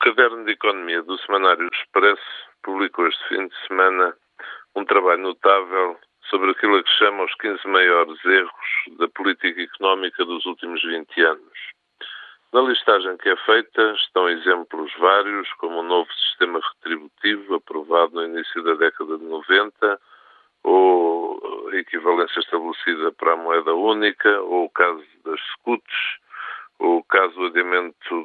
Caderno de Economia do Semanário Expresso publicou este fim de semana um trabalho notável sobre aquilo a que chama os 15 maiores erros da política económica dos últimos 20 anos. Na listagem que é feita estão exemplos vários, como o novo sistema retributivo aprovado no início da década de 90, ou a equivalência estabelecida para a moeda única, ou o caso das SCUTs, o caso do adiamento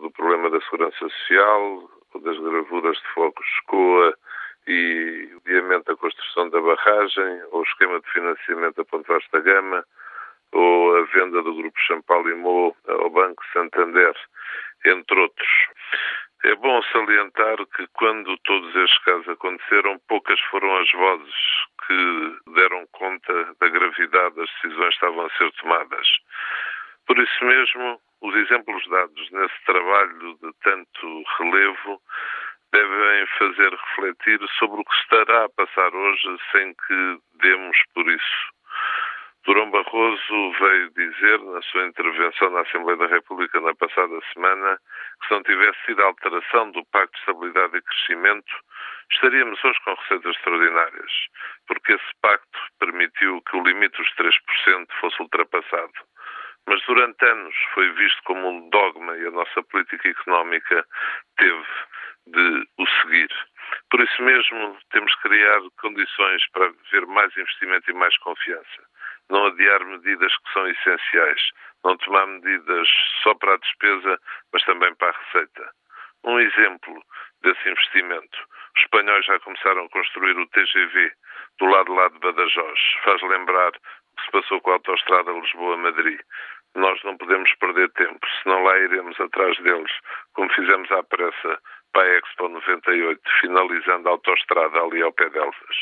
segurança social, das gravuras de fogos escoa e o adiamento da construção da barragem, ou o esquema de financiamento da Ponte Vasta Gama, ou a venda do Grupo Champalimau ao Banco Santander, entre outros. É bom salientar que quando todos estes casos aconteceram, poucas foram as vozes que deram conta da gravidade das decisões que estavam a ser tomadas. Por isso mesmo, os exemplos dados nesse trabalho de tanto relevo devem fazer refletir sobre o que estará a passar hoje sem que demos por isso. Durão Barroso veio dizer, na sua intervenção na Assembleia da República na passada semana, que se não tivesse sido a alteração do Pacto de Estabilidade e Crescimento, estaríamos hoje com receitas extraordinárias, porque esse pacto permitiu que o limite dos 3% fosse ultrapassado mas durante anos foi visto como um dogma e a nossa política económica teve de o seguir. Por isso mesmo, temos que criar condições para haver mais investimento e mais confiança. Não adiar medidas que são essenciais. Não tomar medidas só para a despesa, mas também para a receita. Um exemplo desse investimento. Os espanhóis já começaram a construir o TGV do lado lá de Badajoz. Faz lembrar o que se passou com a autoestrada Lisboa-Madrid. Lá iremos atrás deles, como fizemos à pressa para a Expo 98, finalizando a autoestrada ali ao pé de Elvas.